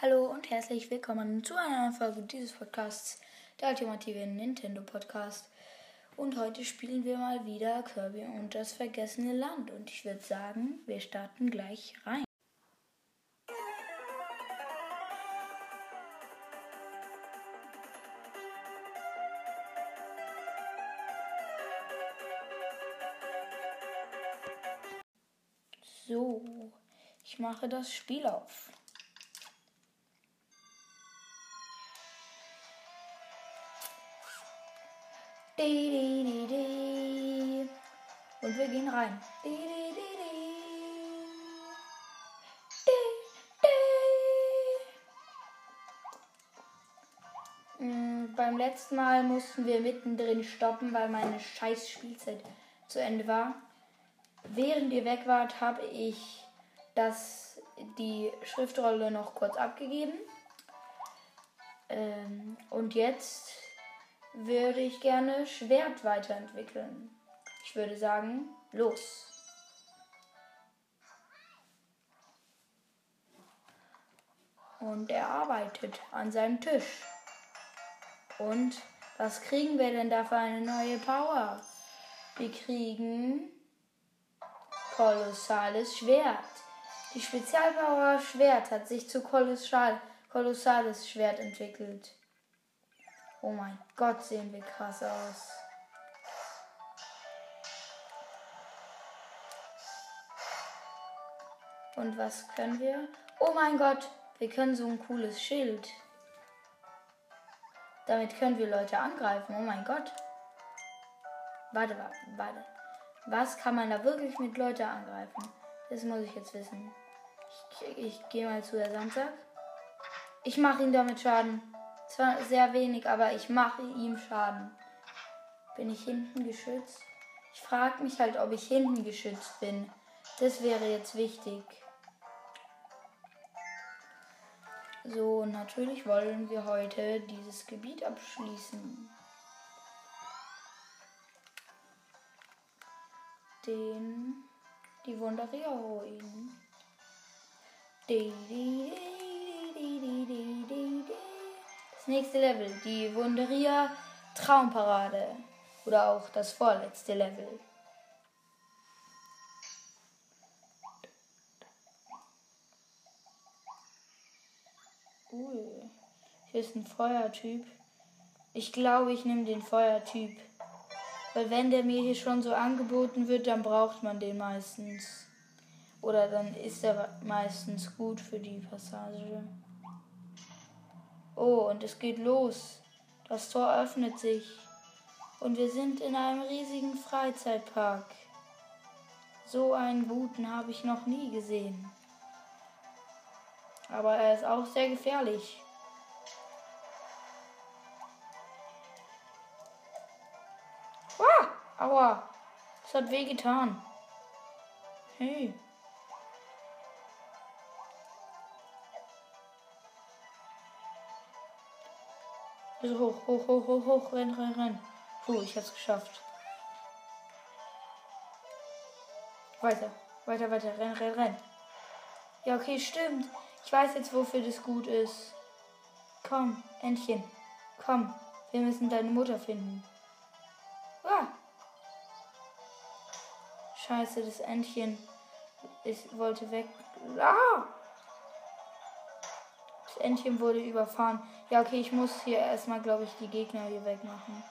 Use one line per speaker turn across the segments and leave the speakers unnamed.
Hallo und herzlich willkommen zu einer neuen Folge dieses Podcasts, der ultimative Nintendo Podcast. Und heute spielen wir mal wieder Kirby und das vergessene Land. Und ich würde sagen, wir starten gleich rein. So, ich mache das Spiel auf. Und wir gehen rein. Mm, beim letzten Mal mussten wir mittendrin stoppen, weil meine scheiß Spielzeit zu Ende war. Während ihr weg wart, habe ich das, die Schriftrolle noch kurz abgegeben. Ähm, und jetzt würde ich gerne Schwert weiterentwickeln. Ich würde sagen, los. Und er arbeitet an seinem Tisch. Und was kriegen wir denn da für eine neue Power? Wir kriegen kolossales Schwert. Die Spezialpower Schwert hat sich zu kolossal, kolossales Schwert entwickelt. Oh mein Gott, sehen wir krass aus. Und was können wir? Oh mein Gott, wir können so ein cooles Schild. Damit können wir Leute angreifen. Oh mein Gott. Warte, warte, warte. Was kann man da wirklich mit Leute angreifen? Das muss ich jetzt wissen. Ich, ich gehe mal zu der Sandsack. Ich mache ihn damit Schaden. Zwar sehr wenig, aber ich mache ihm Schaden. Bin ich hinten geschützt? Ich frage mich halt, ob ich hinten geschützt bin. Das wäre jetzt wichtig. So, natürlich wollen wir heute dieses Gebiet abschließen. Den, die Wunderia-Ruinen. Nächste Level, die Wunderia Traumparade. Oder auch das vorletzte Level. Ui, hier ist ein Feuertyp. Ich glaube, ich nehme den Feuertyp. Weil wenn der mir hier schon so angeboten wird, dann braucht man den meistens. Oder dann ist er meistens gut für die Passage. Oh, und es geht los. Das Tor öffnet sich. Und wir sind in einem riesigen Freizeitpark. So einen guten habe ich noch nie gesehen. Aber er ist auch sehr gefährlich. Ah, aua, das hat weh getan. Hey. Also hoch, hoch, hoch, hoch, hoch, renn, renn, renn. Puh, ich hab's geschafft. Weiter, weiter, weiter, renn, renn, renn. Ja, okay, stimmt. Ich weiß jetzt, wofür das gut ist. Komm, Entchen, komm. Wir müssen deine Mutter finden. Ah. Scheiße, das Entchen ist, wollte weg. Ah! Entchen wurde überfahren. Ja, okay, ich muss hier erstmal, glaube ich, die Gegner hier wegmachen.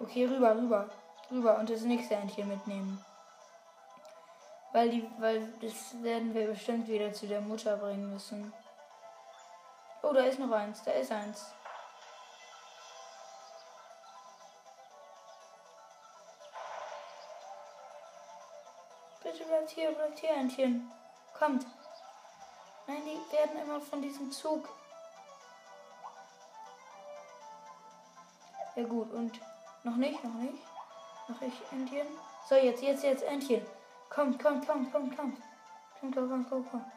Okay, rüber, rüber, rüber und das nächste Entchen mitnehmen. Weil die, weil das werden wir bestimmt wieder zu der Mutter bringen müssen. Oh, da ist noch eins, da ist eins. Bitte bleibt hier, bleibt hier, Entchen. Kommt. Nein, die werden immer von diesem Zug. Ja gut, und noch nicht, noch nicht. Noch nicht Entchen. So, jetzt, jetzt, jetzt Entchen. Kommt, kommt, kommt, kommt, kommt. Kommt, kommt, kommt, kommt, kommt.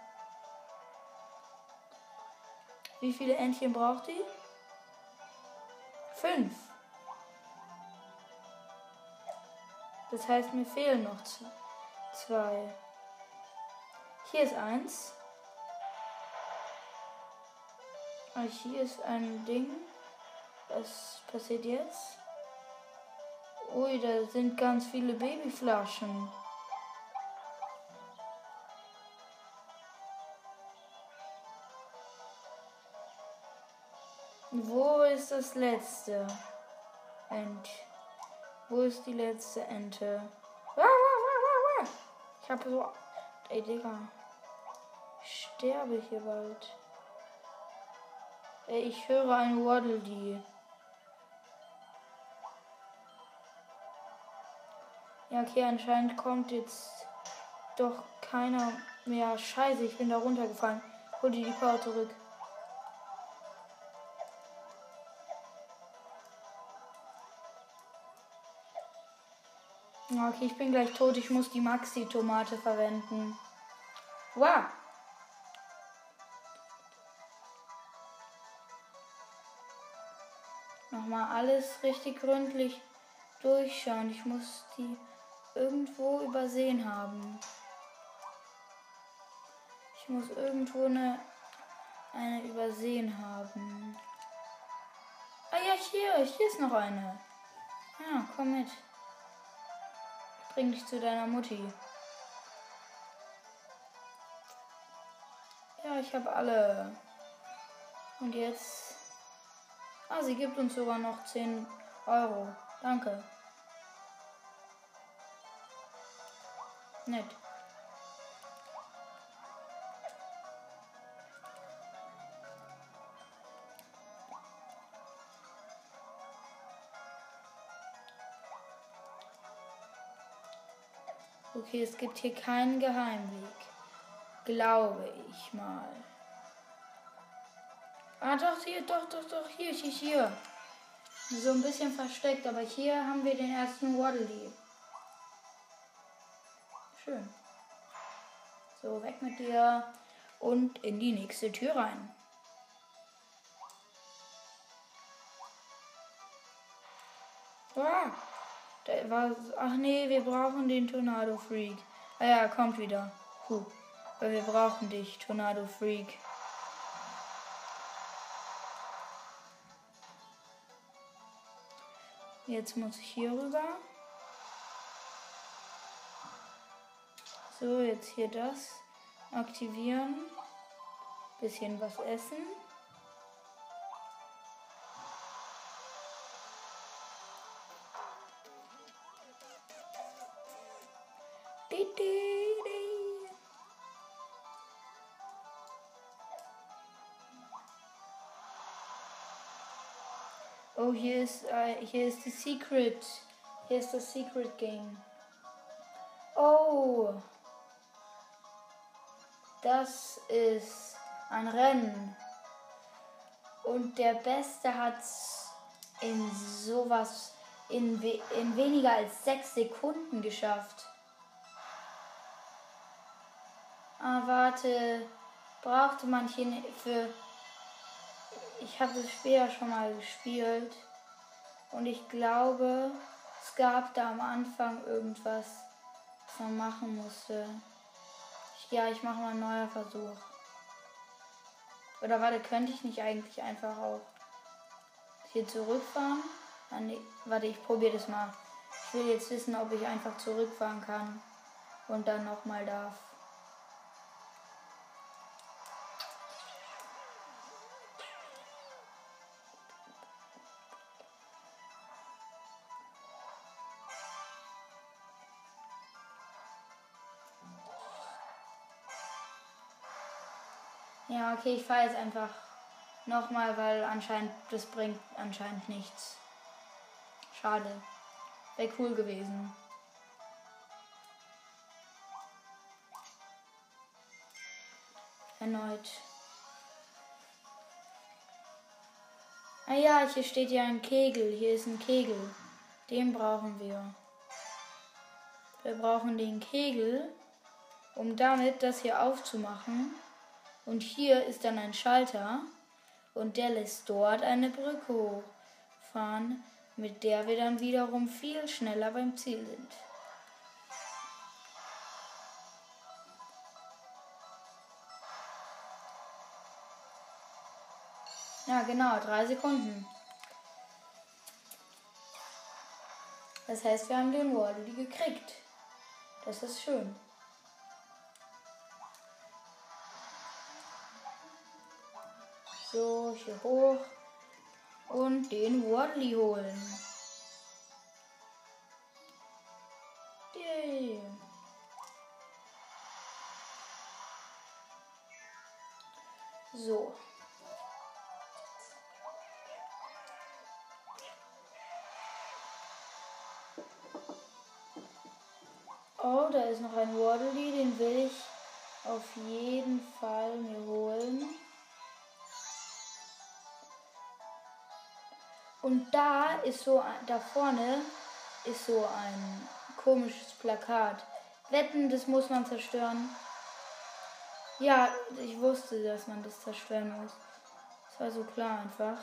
Wie viele Entchen braucht die? Fünf. Das heißt, mir fehlen noch zwei. Hier ist eins. Ah, hier ist ein Ding. Was passiert jetzt? Ui, da sind ganz viele Babyflaschen. Wo ist das letzte? Ent. Wo ist die letzte Ente? Ich habe so. Ey, Digga. Ich sterbe hier bald. Ey, ich höre ein Waddle Dee. Ja, okay, anscheinend kommt jetzt doch keiner mehr. Scheiße, ich bin da runtergefallen. Hol dir die Power zurück. Ja, okay, ich bin gleich tot. Ich muss die Maxi-Tomate verwenden. Wow. Nochmal alles richtig gründlich durchschauen. Ich muss die irgendwo übersehen haben. Ich muss irgendwo eine, eine übersehen haben. Ah ja, hier, hier ist noch eine. Ja, komm mit. Bring dich zu deiner Mutti. Ja, ich habe alle. Und jetzt. Ah, sie gibt uns sogar noch 10 Euro. Danke. Nett. Okay, es gibt hier keinen Geheimweg. Glaube ich mal. Ah, doch, hier, doch, doch, doch, hier, hier, hier. So ein bisschen versteckt, aber hier haben wir den ersten Waddle Schön. So, weg mit dir und in die nächste Tür rein. Ah, da war. Ach nee, wir brauchen den Tornado Freak. Ah ja, kommt wieder. Puh. Weil wir brauchen dich, Tornado Freak. Jetzt muss ich hier rüber. So, jetzt hier das aktivieren. Bisschen was essen. Oh, hier ist, äh, hier ist die Secret. Hier ist das Secret Game. Oh. Das ist ein Rennen. Und der Beste hat in sowas in, we in weniger als sechs Sekunden geschafft. Ah, warte. Brauchte man hier für. Ich habe das Spiel ja schon mal gespielt. Und ich glaube, es gab da am Anfang irgendwas, was man machen musste. Ja, ich mache mal einen neuen Versuch. Oder warte, könnte ich nicht eigentlich einfach auch hier zurückfahren? Ah, warte, ich probiere das mal. Ich will jetzt wissen, ob ich einfach zurückfahren kann und dann nochmal darf. Okay, ich fahre jetzt einfach nochmal, weil anscheinend das bringt anscheinend nichts. Schade. Wäre cool gewesen. Erneut. Ah ja, hier steht ja ein Kegel. Hier ist ein Kegel. Den brauchen wir. Wir brauchen den Kegel, um damit das hier aufzumachen. Und hier ist dann ein Schalter und der lässt dort eine Brücke hochfahren, mit der wir dann wiederum viel schneller beim Ziel sind. Ja, genau, drei Sekunden. Das heißt, wir haben den Waddle gekriegt. Das ist schön. So, hier hoch. Und den Waddly holen. Yay. So. Oh, da ist noch ein Waddly, den will ich auf jeden Und da ist so, da vorne ist so ein komisches Plakat. Wetten, das muss man zerstören. Ja, ich wusste, dass man das zerstören muss. Das war so klar einfach.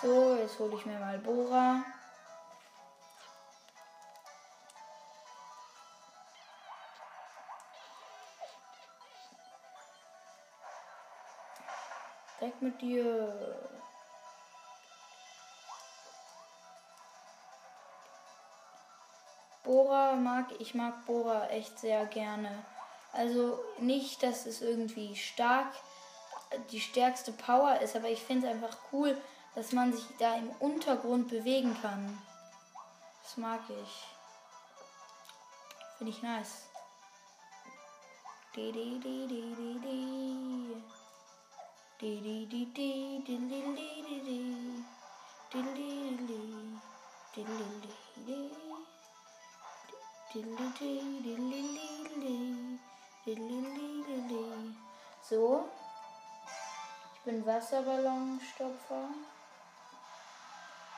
So, jetzt hole ich mir mal Bora. Weg mit dir. Bora mag, ich mag Bora echt sehr gerne. Also nicht, dass es irgendwie stark die stärkste Power ist, aber ich finde es einfach cool, dass man sich da im Untergrund bewegen kann. Das mag ich. Finde ich nice. So. Ich bin Wasserballonstopfer.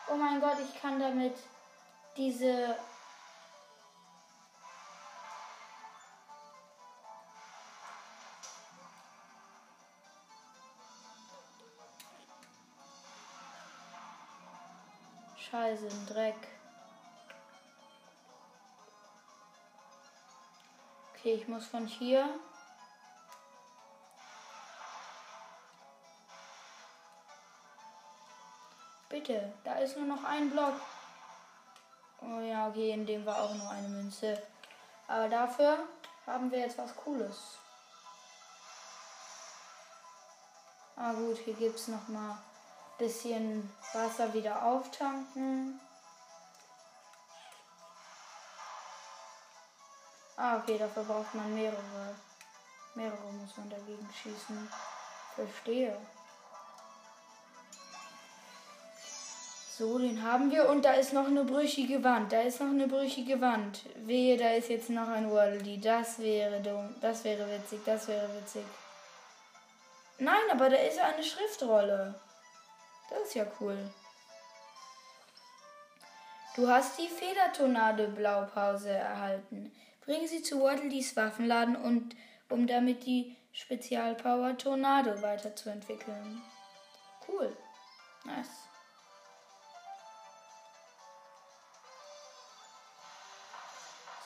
Oh mein Gott, ich kann damit diese Scheiße, ein Dreck. Okay, ich muss von hier. Bitte, da ist nur noch ein Block. Oh ja, okay, in dem war auch noch eine Münze. Aber dafür haben wir jetzt was Cooles. Ah gut, hier gibt es noch mal ein bisschen Wasser wieder auftanken. Ah, okay, dafür braucht man mehrere. Mehrere muss man dagegen schießen. Verstehe. So, den haben wir. Und da ist noch eine brüchige Wand. Da ist noch eine brüchige Wand. Wehe, da ist jetzt noch ein Waddle. Das wäre dumm. Das wäre witzig. Das wäre witzig. Nein, aber da ist eine Schriftrolle. Das ist ja cool. Du hast die Federtonade Blaupause erhalten. Bringen Sie zu Waddledees Waffenladen und um damit die Spezialpower Tornado weiterzuentwickeln. Cool. Nice.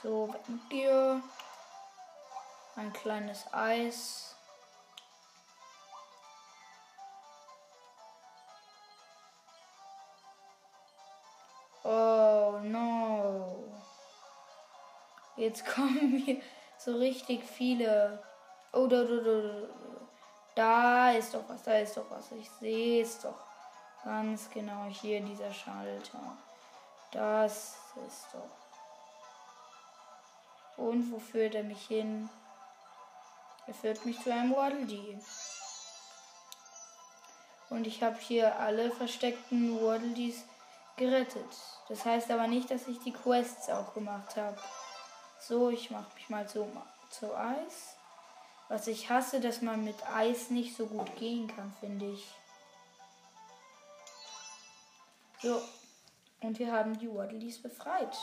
So, weg mit dir. Ein kleines Eis. Jetzt kommen mir so richtig viele. Oh, da, da, da, da ist doch was, da ist doch was. Ich sehe es doch. Ganz genau hier dieser Schalter. Das ist doch. Und wo führt er mich hin? Er führt mich zu einem Waddle Dee. Und ich habe hier alle versteckten Waddle Dees gerettet. Das heißt aber nicht, dass ich die Quests auch gemacht habe. So, ich mache mich mal so zu Eis. Was ich hasse, dass man mit Eis nicht so gut gehen kann, finde ich. So. Und wir haben die Waddleys befreit.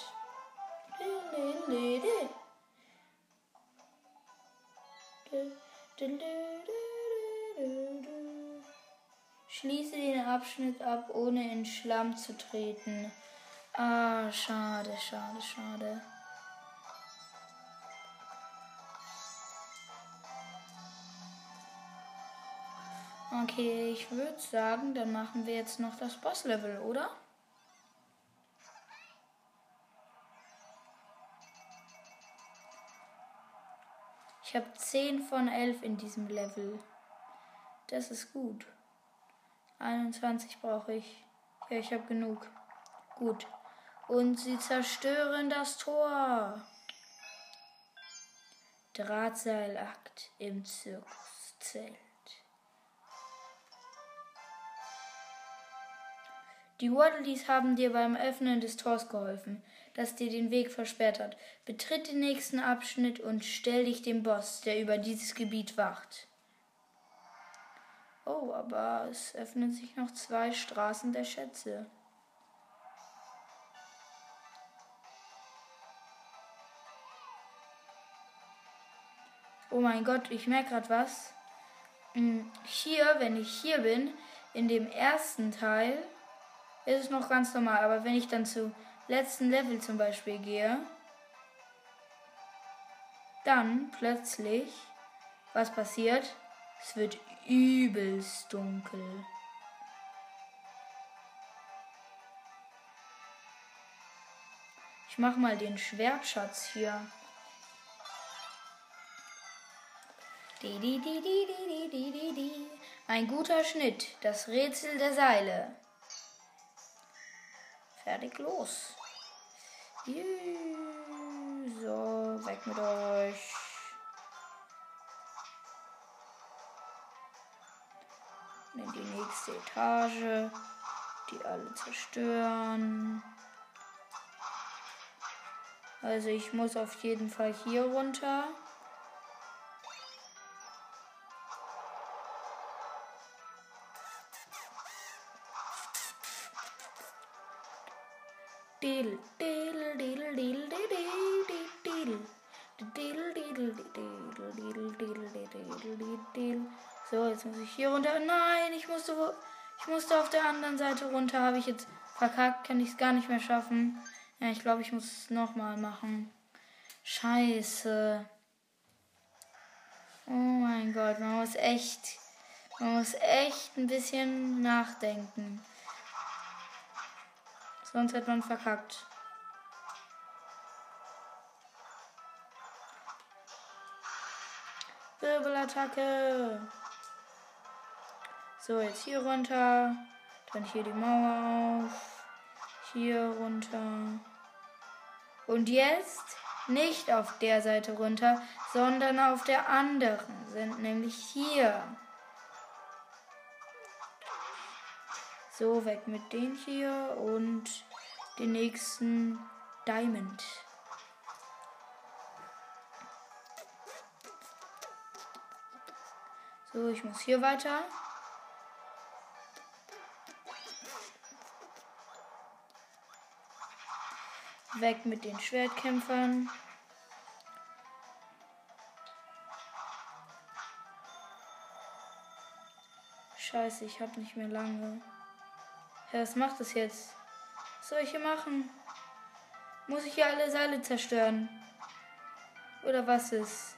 Schließe den Abschnitt ab, ohne in Schlamm zu treten. Ah, schade, schade, schade. Okay, ich würde sagen, dann machen wir jetzt noch das Boss-Level, oder? Ich habe 10 von 11 in diesem Level. Das ist gut. 21 brauche ich. Ja, ich habe genug. Gut. Und sie zerstören das Tor. Drahtseilakt im Zirkuszelt. Die Waddleys haben dir beim Öffnen des Tors geholfen, das dir den Weg versperrt hat. Betritt den nächsten Abschnitt und stell dich dem Boss, der über dieses Gebiet wacht. Oh, aber es öffnen sich noch zwei Straßen der Schätze. Oh mein Gott, ich merke gerade was. Hm, hier, wenn ich hier bin, in dem ersten Teil, ist es noch ganz normal. Aber wenn ich dann zu letzten Level zum Beispiel gehe, dann plötzlich, was passiert? Es wird übelst dunkel. Ich mach mal den Schwertschatz hier. Ein guter Schnitt, das Rätsel der Seile. Fertig, los. So, weg mit euch. In die nächste Etage. Die alle zerstören. Also ich muss auf jeden Fall hier runter. Musste, ich musste auf der anderen Seite runter. Habe ich jetzt verkackt, kann ich es gar nicht mehr schaffen. Ja, ich glaube, ich muss es nochmal machen. Scheiße. Oh mein Gott, man muss echt, man muss echt ein bisschen nachdenken. Sonst hat man verkackt. Wirbelattacke. So, jetzt hier runter. Dann hier die Mauer auf. Hier runter. Und jetzt nicht auf der Seite runter, sondern auf der anderen. Sind nämlich hier. So, weg mit den hier und den nächsten Diamond. So, ich muss hier weiter. Weg mit den Schwertkämpfern. Scheiße, ich habe nicht mehr lange. Ja, was macht das jetzt? Was soll ich hier machen? Muss ich hier alle Seile zerstören? Oder was ist?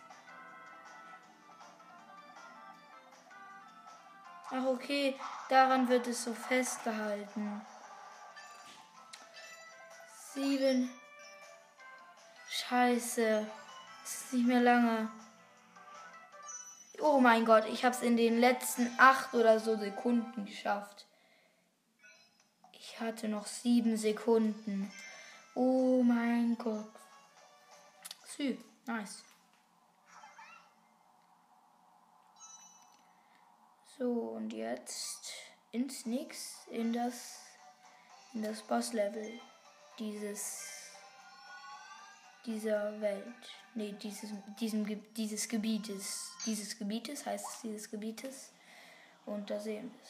Ach okay, daran wird es so festgehalten. Sieben. Scheiße. Es ist nicht mehr lange. Oh mein Gott, ich habe es in den letzten acht oder so Sekunden geschafft hatte noch sieben Sekunden. Oh mein Gott. Sü, nice. So, und jetzt ins Nix, in das, in das Boss-Level dieses, dieser Welt. Nee, dieses, diesem, dieses Gebietes. Dieses Gebietes heißt es dieses Gebietes. Und da sehen wir es.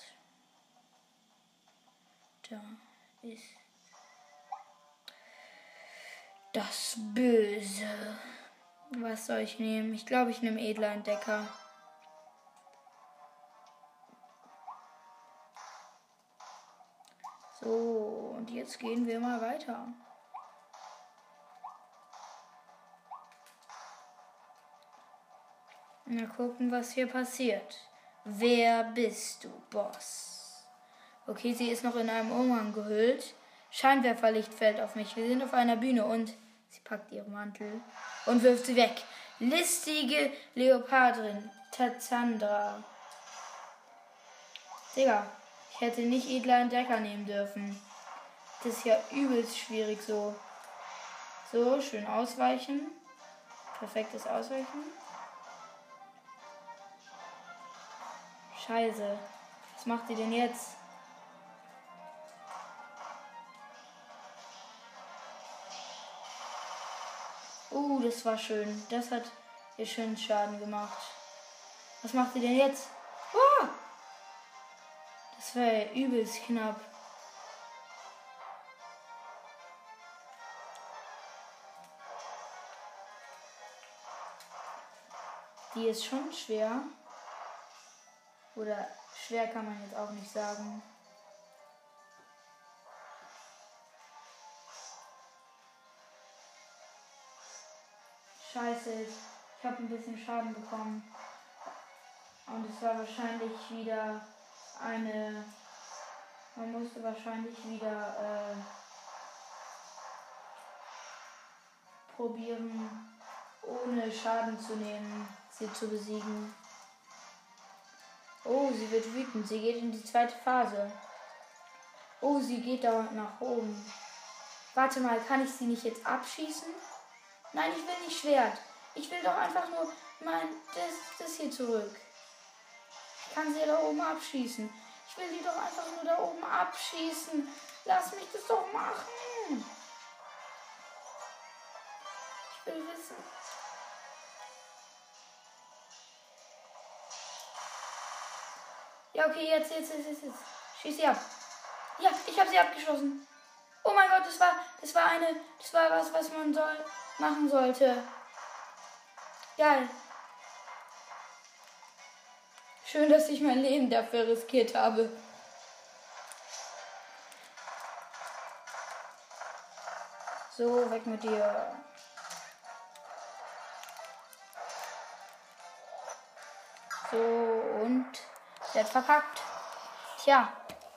Da ist das Böse. Was soll ich nehmen? Ich glaube, ich nehme edler Entdecker. Jetzt gehen wir mal weiter. Mal gucken, was hier passiert. Wer bist du, Boss? Okay, sie ist noch in einem Umhang gehüllt. Scheinwerferlicht fällt auf mich. Wir sind auf einer Bühne und sie packt ihren Mantel und wirft sie weg. Listige Leopardrin, Tatsandra. Digga, ich hätte nicht edler Entdecker nehmen dürfen. Das ist ja übelst schwierig so. So, schön ausweichen. Perfektes Ausweichen. Scheiße. Was macht sie denn jetzt? Uh, das war schön. Das hat ihr schön Schaden gemacht. Was macht sie denn jetzt? Oh! Das war ja übelst knapp. Die ist schon schwer. Oder schwer kann man jetzt auch nicht sagen. Scheiße, ich habe ein bisschen Schaden bekommen. Und es war wahrscheinlich wieder eine. Man musste wahrscheinlich wieder äh, probieren, ohne Schaden zu nehmen, sie zu besiegen. Oh, sie wird wütend. Sie geht in die zweite Phase. Oh, sie geht dauernd nach oben. Warte mal, kann ich sie nicht jetzt abschießen? Nein, ich will nicht Schwert. Ich will doch einfach nur mein das, das hier zurück. Ich kann sie da oben abschießen. Ich will die doch einfach nur da oben abschießen. Lass mich das doch machen. Ich will wissen. Ja, okay, jetzt, jetzt, jetzt, jetzt, jetzt. Schieß sie ab. Ja, ich habe sie abgeschossen. Oh mein Gott, das war, das war eine, das war was, was man soll, machen sollte. Geil. Schön, dass ich mein Leben dafür riskiert habe. So, weg mit dir. So, und sie hat verkackt. Tja,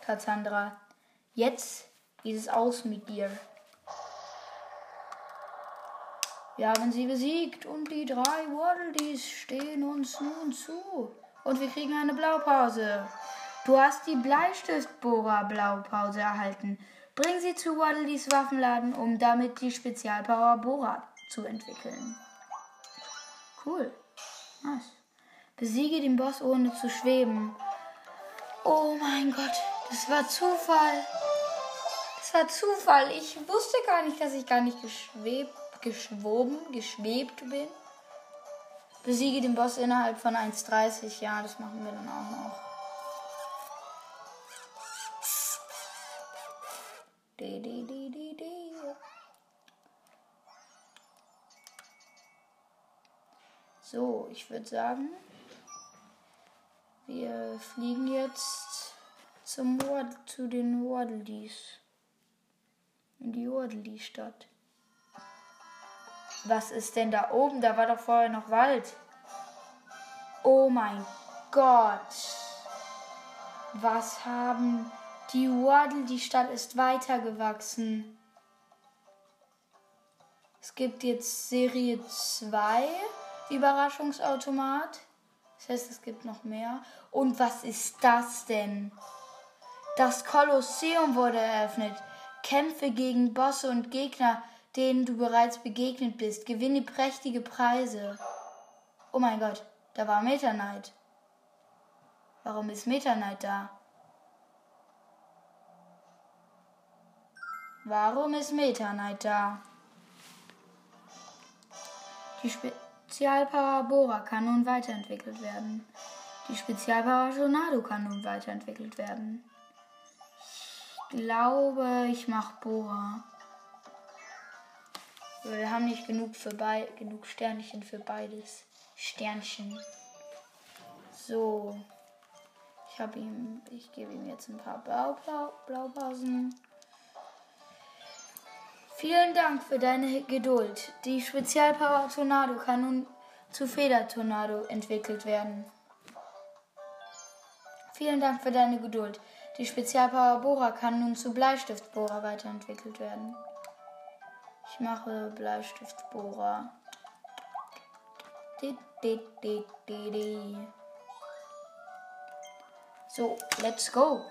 Cassandra, jetzt geht es aus mit dir. Wir haben sie besiegt und die drei Waddledees stehen uns nun zu. Und wir kriegen eine Blaupause. Du hast die Bleistiftbohrer-Blaupause erhalten. Bring sie zu Waddledees Waffenladen, um damit die Spezialpower Bohrer zu entwickeln. Cool. Nice. Besiege den Boss ohne zu schweben. Oh mein Gott, das war Zufall. Das war Zufall. Ich wusste gar nicht, dass ich gar nicht geschwebt geschwoben, geschwebt bin. Besiege den Boss innerhalb von 1,30. Ja, das machen wir dann auch noch. So, ich würde sagen, wir fliegen jetzt zum Ward, zu den Waddledees. In die Waddledee-Stadt. Was ist denn da oben? Da war doch vorher noch Wald. Oh mein Gott. Was haben die Waddle? Die Stadt ist weitergewachsen. Es gibt jetzt Serie 2 Überraschungsautomat. Das heißt, es gibt noch mehr. Und was ist das denn? Das Kolosseum wurde eröffnet. Kämpfe gegen Bosse und Gegner denen du bereits begegnet bist. Gewinne prächtige Preise. Oh mein Gott, da war Meta Knight. Warum ist Meta Knight da? Warum ist Meta Knight da? Die Spezialpower Bora kann nun weiterentwickelt werden. Die Spezialpower Tornado kann nun weiterentwickelt werden. Ich glaube, ich mache Bora. Wir haben nicht genug für genug Sternchen für beides. Sternchen. So. Ich ich gebe ihm jetzt ein paar Blau, Blau, Blaupausen. Vielen Dank für deine Geduld. Die Spezialpower Tornado kann nun zu Federtornado entwickelt werden. Vielen Dank für deine Geduld. Die Spezialpower Bohrer kann nun zu Bleistiftbohrer weiterentwickelt werden. Ich mache Bleistiftbohrer. So, let's go.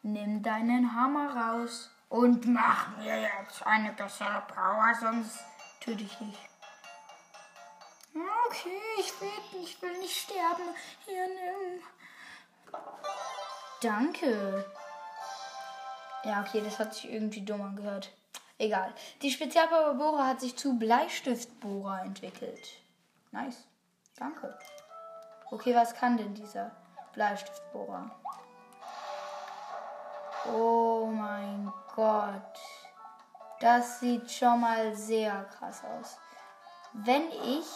Nimm deinen Hammer raus und mach mir jetzt eine bessere Power, sonst töte ich dich. Okay, ich will, ich will nicht sterben. Hier, nimm. Danke. Ja, okay, das hat sich irgendwie dumm angehört. Egal. Die Spezialpowerbohrer hat sich zu Bleistiftbohrer entwickelt. Nice. Danke. Okay, was kann denn dieser Bleistiftbohrer? Oh mein Gott. Das sieht schon mal sehr krass aus. Wenn ich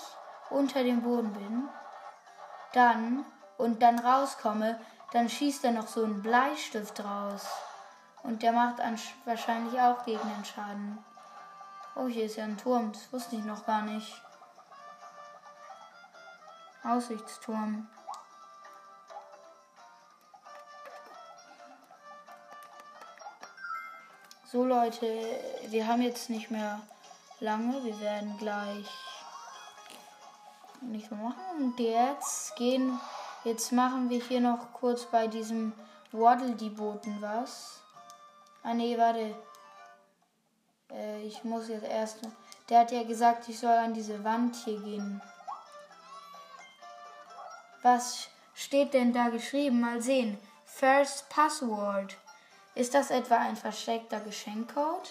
unter dem Boden bin, dann und dann rauskomme, dann schießt er noch so einen Bleistift raus. Und der macht wahrscheinlich auch gegen den Schaden. Oh, hier ist ja ein Turm. Das wusste ich noch gar nicht. Aussichtsturm. So Leute, wir haben jetzt nicht mehr lange. Wir werden gleich nicht mehr machen. Und jetzt gehen, jetzt machen wir hier noch kurz bei diesem Waddle die Boten was. Ah nee, warte. Äh, ich muss jetzt erst. Der hat ja gesagt, ich soll an diese Wand hier gehen. Was steht denn da geschrieben? Mal sehen. First Password. Ist das etwa ein versteckter Geschenkcode?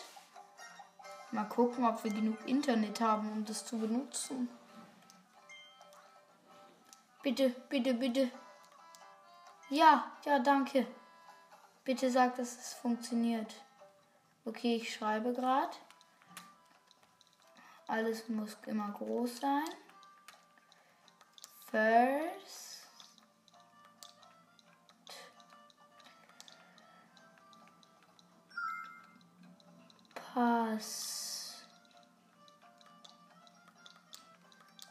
Mal gucken, ob wir genug Internet haben, um das zu benutzen. Bitte, bitte, bitte. Ja, ja, danke. Bitte sag, dass es funktioniert. Okay, ich schreibe gerade. Alles muss immer groß sein. First. Pass.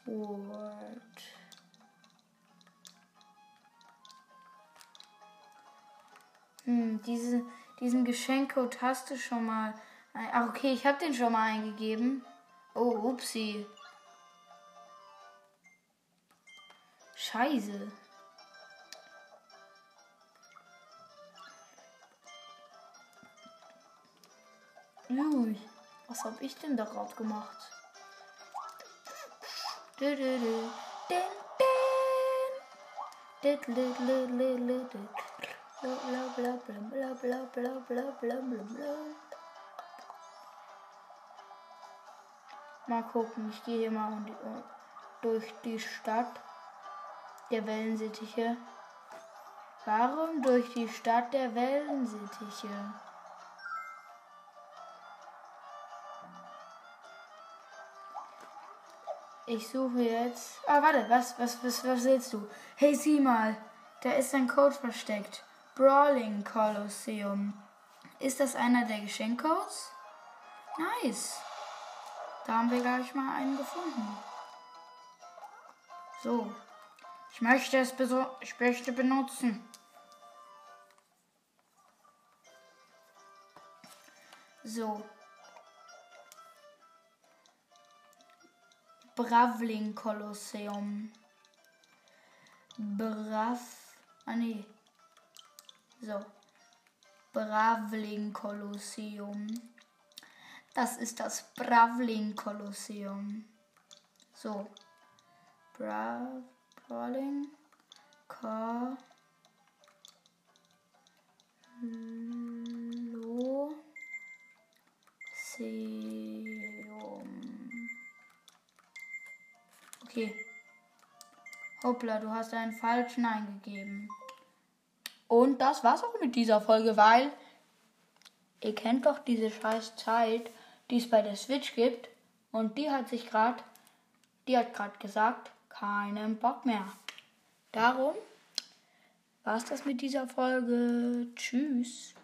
Word. Hm, diese, diesen Geschenkcode hast du schon mal. Ach, okay, ich habe den schon mal eingegeben. Oh, upsi. Scheiße. Lüg, was habe ich denn da gerade gemacht? Mal gucken, ich gehe hier mal äh, durch die Stadt der Wellensittiche. Warum durch die Stadt der Wellensittiche? Ich suche jetzt. Ah, warte, was, was, was, was willst du? Hey, sieh mal, da ist ein Code versteckt. Brawling Kolosseum. Ist das einer der Geschenkcodes? Nice. Da haben wir gleich mal einen gefunden. So. Ich möchte es ich möchte benutzen. So. Bravling Kolosseum. Brav. Ah nee. So. Bravling Kolosseum. Das ist das Bravling Kolosseum. So. Brav Brawling. Okay. Hoppla, du hast einen falschen eingegeben. Und das war's auch mit dieser Folge, weil ihr kennt doch diese scheiß Zeit, die es bei der Switch gibt. Und die hat sich gerade, die hat gerade gesagt, keinen Bock mehr. Darum war's das mit dieser Folge. Tschüss.